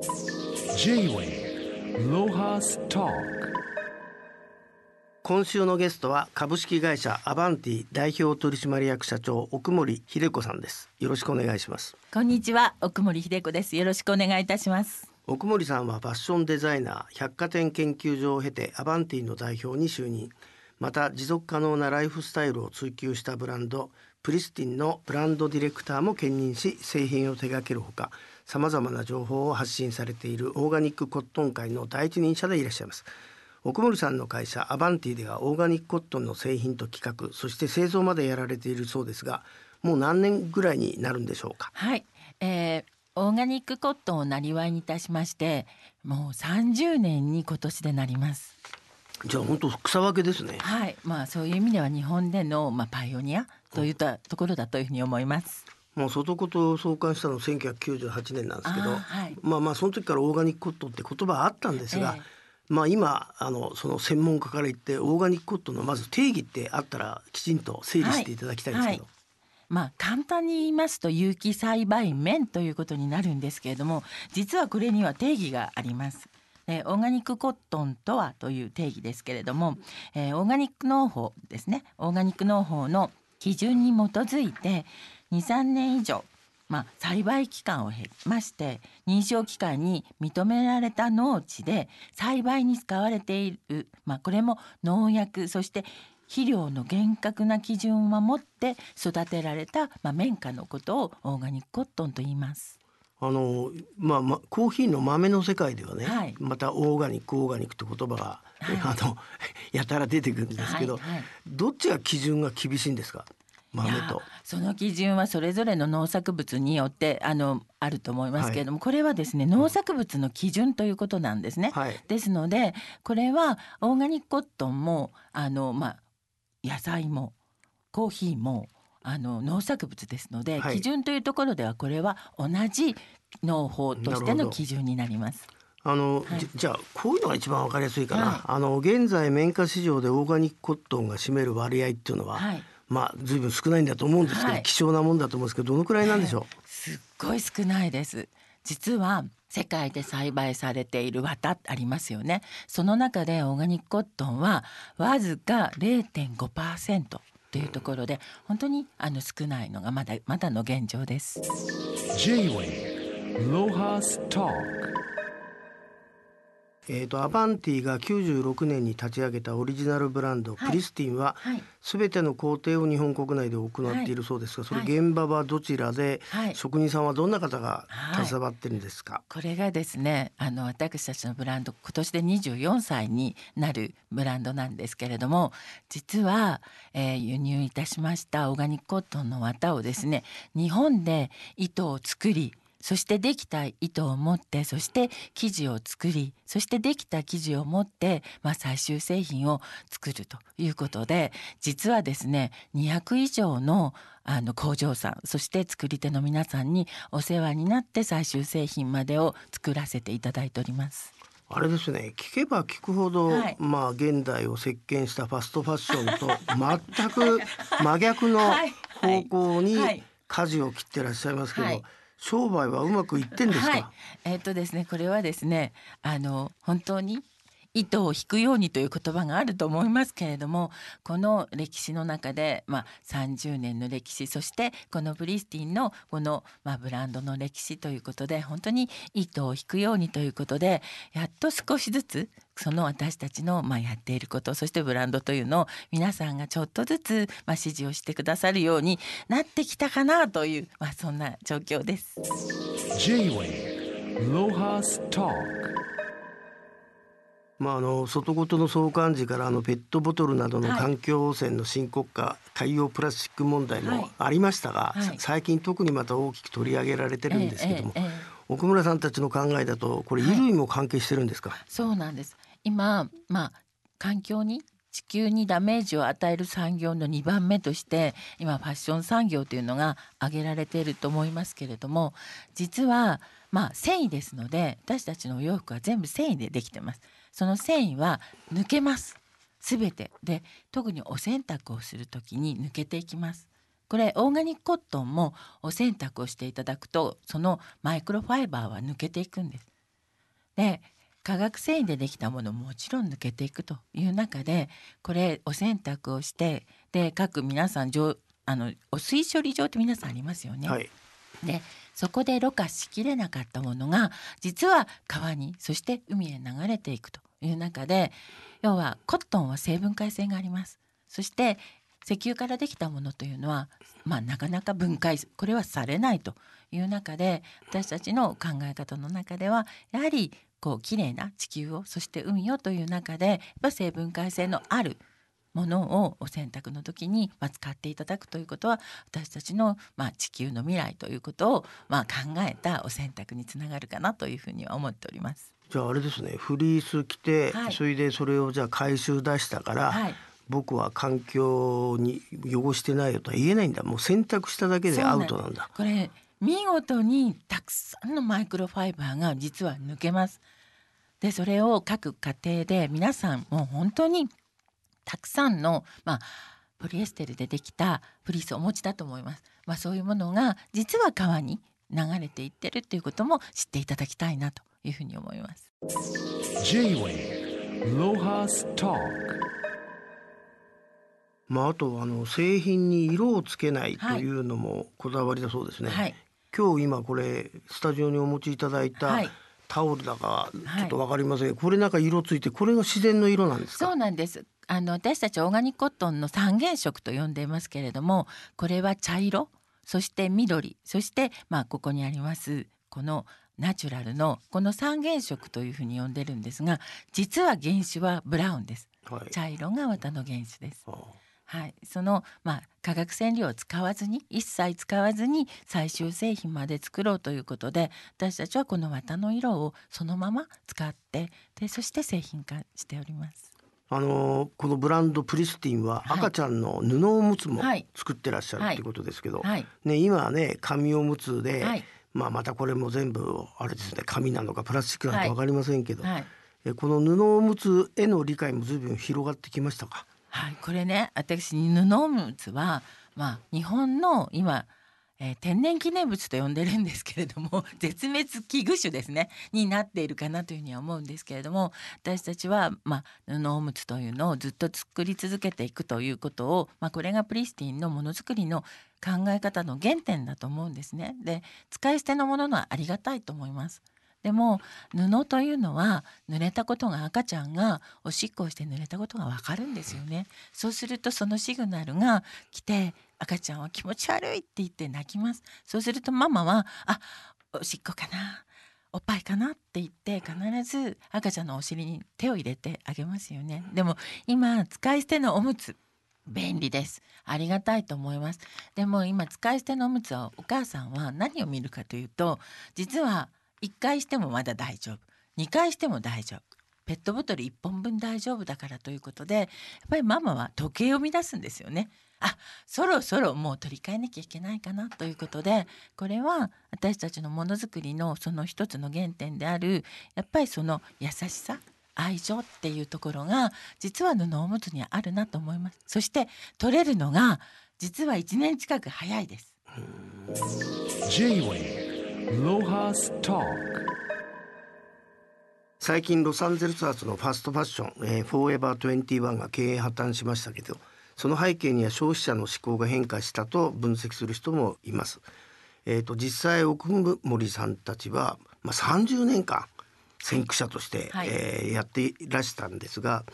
J-Way ロハスト今週のゲストは株式会社アバンティ代表取締役社長奥森秀子さんです。よろしくお願いします。こんにちは。奥森秀子です。よろしくお願いいたします。奥森さんはファッションデザイナー百貨店研究所を経てアバンティの代表に就任。また持続可能なライフスタイルを追求したブランドプリスティンのブランドディレクターも兼任し製品を手掛けるほかさまざまな情報を発信されているオーガニックコットン界の第一人者でいらっしゃいます。奥森さんの会社アバンティではオーガニックコットンの製品と企画そして製造までやられているそうですがもう何年ぐらいになるんでしょうか？はい、えー、オーガニックコットンをなりわいにいたしましてもう30年に今年でなります。じゃあ本当草分けですね。はい。まあそういう意味では日本での、まあ、パイオニアといったところだというふうに思いますもう外こと創刊したの1998年なんですけど、はい、まあまあその時からオーガニックコットンって言葉はあったんですが、ええ。まあ今あのその専門家から言ってオーガニックコットンのまず定義ってあったらきちんと整理していただきたいんですけど、はい。まあ簡単に言いますと有機栽培麺ということになるんですけれども実はこれには定義があります。えーオーガニックコットンとはという定義ですけれども、えーオーガニック農法ですね。オーガニック農法の基準に基づいて23年以上まあ、栽培期間を経まして認証機関に認められた農地で栽培に使われている、まあ、これも農薬そして肥料の厳格な基準を守って育てられた、まあ、綿花のことをオーガニックコットンと言います。あのまあまあコーヒーの豆の世界ではね、はい。またオーガニックオーガニックって言葉が、あのやたら出てくるんですけど、はいはい。どっちが基準が厳しいんですか？豆と。その基準はそれぞれの農作物によってあのあると思いますけれども、これはですね農作物の基準ということなんですね。はい。ですのでこれはオーガニックコットンもあの、まあ、野菜もコーヒーもあの農作物ですので、はい。基準というところではこれは同じ農法としての基準になります。あの、はい。じじゃあこういうのが一番わかりやすいかな、はい。あの現在綿花市場でオーガニックコットンが占める割合っていうのは、はいまあ随分少ないんだと思うんですけど、はい。希少なもんだと思うんですけどどのくらいなんでしょすっごい少ないです。実は世界で栽培されている綿ありますよね。その中でオーガニックコットンはわずか0.5%というところで本当にあの少ないのがまだまだの現状です。J-Way ロハストう、えー、とアバンティが96年に立ち上げたオリジナルブランド、はい。プリスティンははい。全ての工程を日本国内で行っているそうですが、それはい現場はどちらで、はい。職人さんはどんな方がはい。携わってるんですか、これがですねあの私たちのブランド今年で24歳になるブランドなんですけれども実は、えー輸入いたしましたオーガニックコットンの綿をですね日本で糸を作りそしてできた糸を持ってそして生地を作りそしてできた生地を持って、まあ、最終製品を作るということで実はですね200以上のあの工場さんそして作り手の皆さんにお世話になって最終製品までを作らせていただいております。あれですね聞けば聞くほど、はい。まあ現代を席巻したファストファッションと全く真逆の はい。方向にはい。舵を切ってらっしゃいますけど、はい商売はうまくいってんですか、はい、えっ、とですねこれはですねあの本当に糸を引くようにという言葉があると思いますけれどもこの歴史の中で、まあ、30年の歴史そしてこのブリスティンのこの、まあ、ブランドの歴史ということで本当に糸を引くようにということでやっと少しずつその私たちの、まあ、やっていることそしてブランドというのを皆さんがちょっとずつ、まあ、支持をしてくださるようになってきたかなという、まあ、そんな状況です。J-Way ロハストまあ、あの外事の相関時からあのペットボトルなどのはい。環境汚染の深刻化、海洋プラスチック問題はい。もありましたが、はい。最近特にまた大きく取り上げられてるんですけども、奥村さんたちの考えだとこれ衣類も関係してるんですか、そうなんです。今まあ環境に地球にダメージを与える産業の2番目として今ファッション産業というのが挙げられていると思いますけれども実はまあ繊維ですので私たちのお洋服は全部繊維でできてますその繊維は抜けます。すべて。で特にお洗濯をするときに抜けていきます。これオーガニックコットンもお洗濯をしていただくとそのマイクロファイバーは抜けていくんです。で化学繊維でできたものももちろん抜けていくという中でこれお洗濯をしてで各皆さん上あのお水処理場って皆さんありますよね。はい。でそこでろ過しきれなかったものが実は川にそして海へ流れていくという中で要はコットンは成分解性がありますそして石油からできたものというのは、まあ、なかなか分解これはされないという中で私たちの考え方の中ではやはりこう綺麗な地球をそして海をという中でやっぱ成分解性のあるものをお洗濯の時に、使っていただくということは私たちの、まあ、地球の未来ということを、まあ、考えたお洗濯につながるかなというふうには思っております。じゃああれですねフリース着て、はい。それでそれをじゃあ回収出したから、はい。僕は環境に汚してないよとは言えないんだ。もう洗濯しただけでアウトなんだ。これ見事にたくさんのマイクロファイバーが実は抜けます。でそれを各家庭で皆さんもう本当にたくさんの、まあ、ポリエステルでできたフリースをお持ちだと思います。まあ、そういうものが実は川に流れていってるっていうことも知っていただきたいなというふうに思います。まああとあの製品に色をつけないというのもこだわりだそうですね、はい。今日今これスタジオにお持ちいただいたはい。タオルだかはい。ちょっとわかりません、これなんか色ついてこれが自然の色なんですか？そうなんです。あの私たちオーガニックコットンの三原色と呼んでいますけれども、これは茶色、そして緑、そしてまあここにありますこのナチュラルのこの三原色というふうに呼んでるんですが、実は原種はブラウンです。はい。茶色が綿の原種です。あはい、そのまあ化学染料を使わずに一切使わずに最終製品まで作ろうということで私たちはこの綿の色をそのまま使ってでそして製品化しております。あのーこのブランドプリスティンははい。赤ちゃんの布おむつもはい。作ってらっしゃるはいってことですけど、はい。ね、今はね紙おむつで、はいまあ、またこれも全部あれですね紙なのかプラスチックなのか分かりませんけど、はいえこの布おむつへの理解も随分広がってきましたか？はい、これね私布おむつは、まあ、日本の今、えー天然記念物と呼んでるんですけれども 絶滅危惧種ですねになっているかなというふうには思うんですけれども私たちは、まあ、布おむつというのをずっと作り続けていくということを、まあ、これがプリスティンのものづくりの考え方の原点だと思うんですね。で使い捨てのもののはありがたいと思います。でも布というのは濡れたことが赤ちゃんがおしっこをして濡れたことがわかるんですよね。そうするとそのシグナルが来て赤ちゃんは気持ち悪いって言って泣きます。そうするとママはあおしっこかなおっぱいかなって言って必ず赤ちゃんのお尻に手を入れてあげますよね。でも今使い捨てのおむつ便利です。ありがたいと思います。でも今使い捨てのおむつはお母さんは何を見るかというと実は1回してもまだ大丈夫。2回しても大丈夫。ペットボトル1本分大丈夫だからということでやっぱりママは時計を乱すんですよね。あそろそろもう取り替えなきゃいけないかなということでこれは私たちのものづくりのその一つの原点であるやっぱりその優しさ愛情っていうところが実は布おむつにはあるなと思います。そして取れるのが実は1年近く早いです。J-Way 最近ロサンゼルス発のファストファッション、えー、フォーエバー21が経営破綻しましたけどその背景には消費者の思考が変化したと分析する人もいます。えー、と実際奥森さんたちは、まあ、30年間先駆者として、はい。えーやっていらしたんですが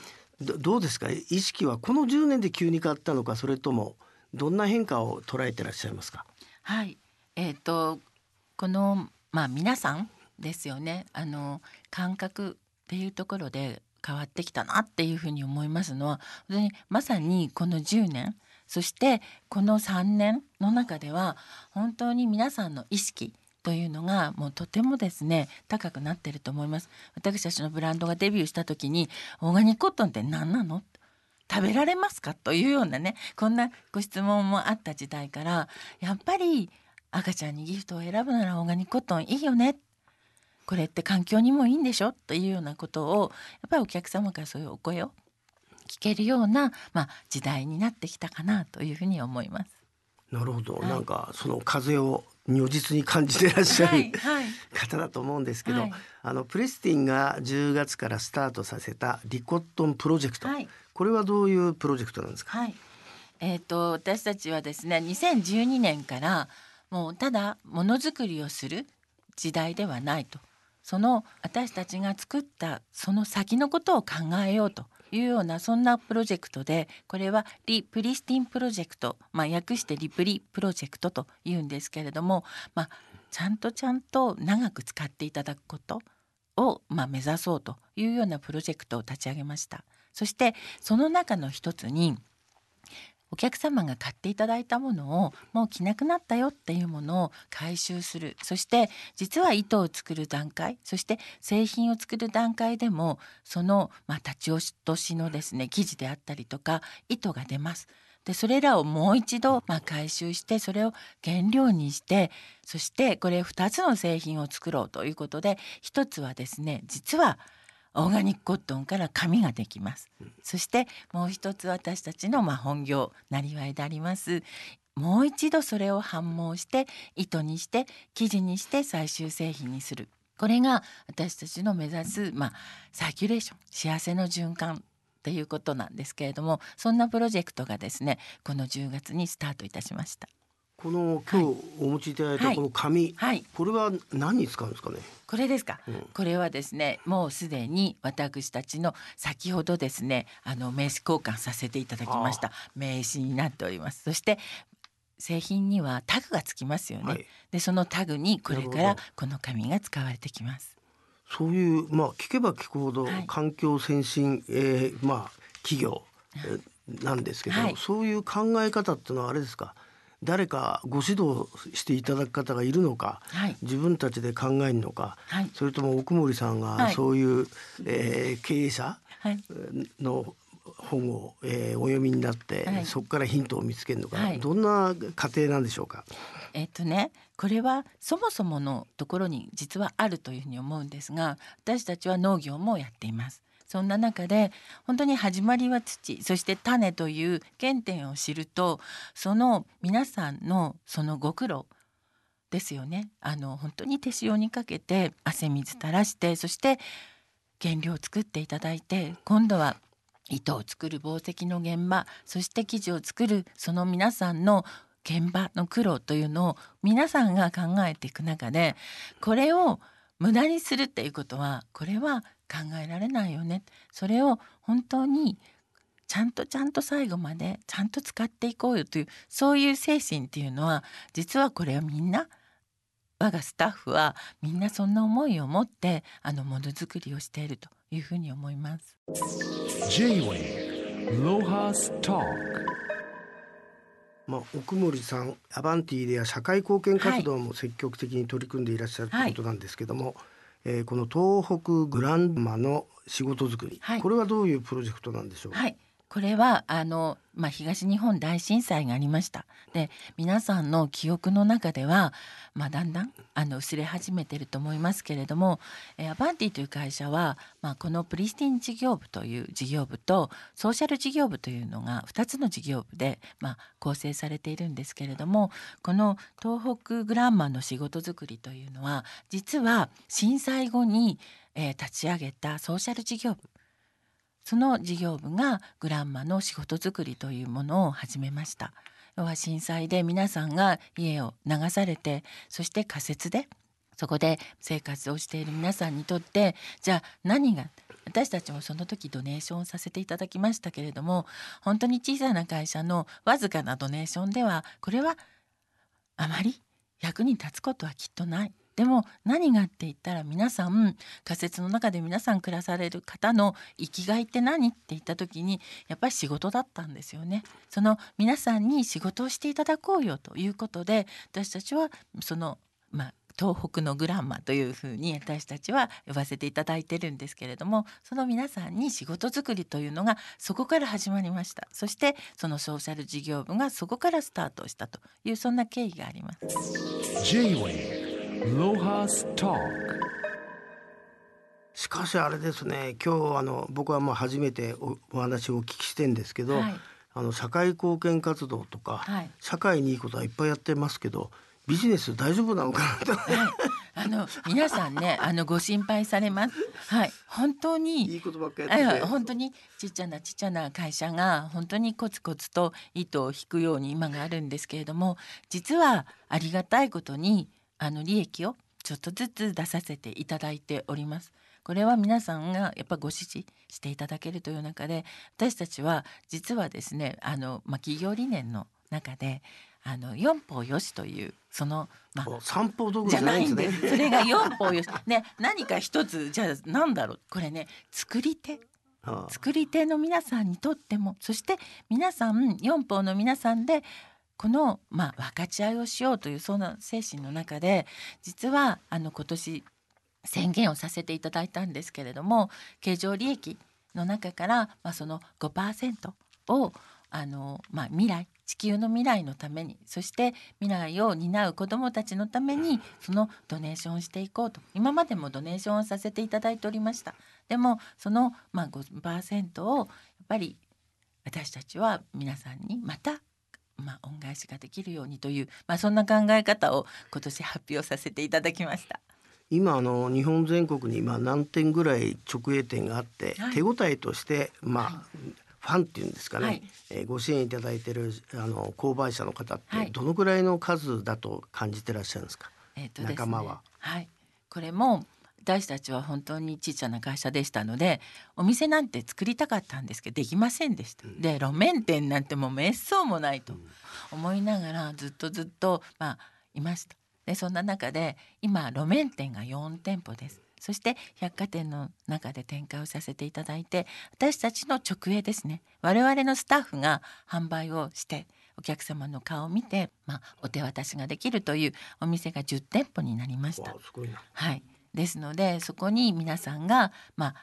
どどうですか？意識はこの10年で急に変わったのかそれともどんな変化を捉えてらっしゃいますか？はい、えっ、とこのまあ皆さんですよね。あの感覚っていうところで変わってきたなっていうふうに思いますのは、本当にまさにこの10年、そしてこの3年の中では本当に皆さんの意識というのがもうとてもですね高くなってると思います。私たちのブランドがデビューした時にオーガニックコットンって何なの？食べられますか？というようなねこんなご質問もあった時代からやっぱり赤ちゃんにギフトを選ぶならオーガニックコットンいいよねこれって環境にもいいんでしょ？というようなことをやっぱりお客様からそういうお声を聞けるような、まあ、時代になってきたかなというふうに思います。なるほど、はいなんかその風を如実に感じてらっしゃる、方だと思うんですけど、はいあのプリスティンが10月からスタートさせたリコットンプロジェクト、はいこれはどういうプロジェクトなんですか？はい。えっ、と私たちはですね、2012年からもうただものづくりをする時代ではないと。その私たちが作ったその先のことを考えようというようなそんなプロジェクトでこれはリプリスティンプロジェクト、まあ、訳してリプリプロジェクトというんですけれども、まあ、ちゃんとちゃんと長く使っていただくことを、まあ、目指そうというようなプロジェクトを立ち上げました。そしてその中の一つにお客様が買っていただいたものをもう着なくなったよっていうものを回収するそして実は糸を作る段階そして製品を作る段階でもその、まあ、立ち落としのですね生地であったりとか糸が出ます。でそれらをもう一度、まあ、回収してそれを原料にしてそしてこれ2つの製品を作ろうということで一つはですね実はオーガニックコットンから紙ができます。そしてもう一つ私たちのまあ本業なりわいであります。もう一度それを反毛して糸にして生地にして最終製品にする。これが私たちの目指すまあサーキュレーション幸せの循環っていうことなんですけれどもそんなプロジェクトがですねこの10月にスタートいたしました。この今日お持ちいただいたこの紙、はい。これは何に使うんですかね？これですか、うん。これはですねもうすでに私たちの先ほどですねあの名刺交換させていただきました。名刺になっております。そして製品にはタグがつきますよね、はい。でそのタグにこれからこの紙が使われてきます。そういうまあ聞けば聞くほどはい。環境先進、えーまあ企業、えーなんですけど、はい。そういう考え方っていうのはあれですか？誰かご指導していただく方がいるのか、はい。自分たちで考えるのか、はい。それとも奥森さんがはい。そういう、えー経営者はい。の本を、えーお読みになって、はい。そこからヒントを見つけるのか、はい。どんな過程なんでしょうか？えっとねこれはそもそものところに実はあるというふうに思うんですが私たちは農業もやっています。そんな中で本当に始まりは土そして種という原点を知るとその皆さんのそのご苦労ですよね。あの本当に手塩にかけて汗水垂らしてそして原料を作っていただいて今度は糸を作る紡績の現場そして生地を作るその皆さんの現場の苦労というのを皆さんが考えていく中でこれを無駄にするっていうことはこれは考えられないよねそれを本当にちゃんとちゃんと最後までちゃんと使っていこうよというそういう精神っていうのは実はこれはみんな我がスタッフはみんなそんな思いを持ってあのものづくりをしているというふうに思います。J-Way Lohas Talk まあ、奥森さんアバンティでは社会貢献活動も積極的に取り組んでいらっしゃるとい。うことなんですけども、えーこの東北グランマの仕事作り、はい。これはどういうプロジェクトなんでしょう？か、はいこれはあの、まあ、東日本大震災がありました。で皆さんの記憶の中では、まあ、だんだんあの薄れ始めてると思いますけれども、アバンティという会社は、まあ、このプリスティン事業部という事業部とソーシャル事業部というのが2つの事業部で、まあ、構成されているんですけれどもこの東北グランマの仕事作りというのは実は震災後に、えー立ち上げたソーシャル事業部。その事業部がグランマの仕事作りというものを始めました。要は震災で皆さんが家を流されてそして仮設でそこで生活をしている皆さんにとってじゃあ何が私たちもその時ドネーションをさせていただきましたけれども本当に小さな会社のわずかなドネーションではこれはあまり役に立つことはきっとない。でも何がって言ったら皆さん仮設の中で皆さん暮らされる方の生きがいって何って言った時にやっぱり仕事だったんですよね。その皆さんに仕事をしていただこうよということで私たちはそのまあ東北のグランマというふうに私たちは呼ばせていただいてるんですけれどもその皆さんに仕事作りというのがそこから始まりましたそしてそのソーシャル事業部がそこからスタートしたというそんな経緯がありますしかしあれですね今日あの僕はまあ初めておお話をお聞きしてんですけど、はい。あの社会貢献活動とか、はい。社会にいいことはいっぱいやってますけどビジネス大丈夫なのかなと。はい、あの皆さんねあのご心配されます。はい、本当にいいことばっかりやって本当にちっちゃなちっちゃな会社が本当にコツコツと糸を引くように今があるんですけれども実はありがたいことにあの利益をちょっとずつ出させていただいております。これは皆さんがやっぱご支持していただけるという中で私たちは実はですねあの、まあ、企業理念の中であの四方よしというその、まあ、お散歩道具じゃないんで。それが四方よし。ね、何か一つじゃあなんだろう。これね、作り手、作り手の皆さんにとっても、そして皆さん四方の皆さんで。このまあ分かち合いをしようというその精神の中で実はあの今年宣言をさせていただいたんですけれども経常利益の中から、まあ、その5%をあの、まあ、未来地球の未来のためにそして未来を担う子どもたちのためにそのドネーションをしていこうと。今までもドネーションをさせていただいておりました。でもその、まあ、5%をやっぱり私たちは皆さんにまたまあ、恩返しができるようにという、まあ、そんな考え方を今年発表させていただきました。今あの日本全国にまあ何店ぐらい直営店があって、はい。手応えとしてまあ、ファンっていうんですかね、はい。えーご支援いただいているあの購買者の方っはい。てどのぐらいの数だと感じてらっしゃるんですか？えーとですね。仲間は。はい、これも私たちは本当にちっちゃな会社でしたのでお店なんて作りたかったんですけどできませんでした。で路面店なんてもうめっそうもないと思いながらずっとずっとまあいました。でそんな中で今路面店が4店舗です。そして百貨店の中で展開をさせていただいて私たちの直営ですね我々のスタッフが販売をしてお客様の顔を見て、まあ、お手渡しができるというお店が10店舗になりました。はい、ですのでそこに皆さんが、まあ、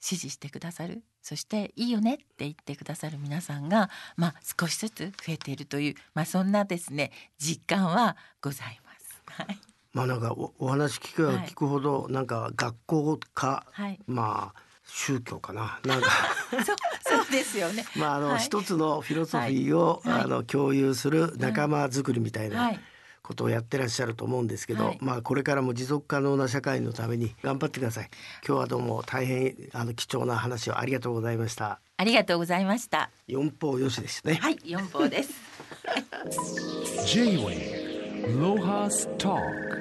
支持してくださる。そしていいよねって言ってくださる皆さんが、まあ、少しずつ増えているという、まあ、そんなですね実感はございます。はい、まあなんかおお話聞けば聞くほど、なんか学校か、はい、まあ宗教かな。なんか。そうそうですよね。まああの、はい。一つのフィロソフィーを、はい。あの共有する仲間作りみたいな。はいことをやってらっしゃると思うんですけど、はいまあこれからも持続可能な社会のために頑張ってください。今日はどうも大変あの貴重な話をありがとうございました。ありがとうございました。四方よしですね。はい、四方です。J-Way Lohas Talk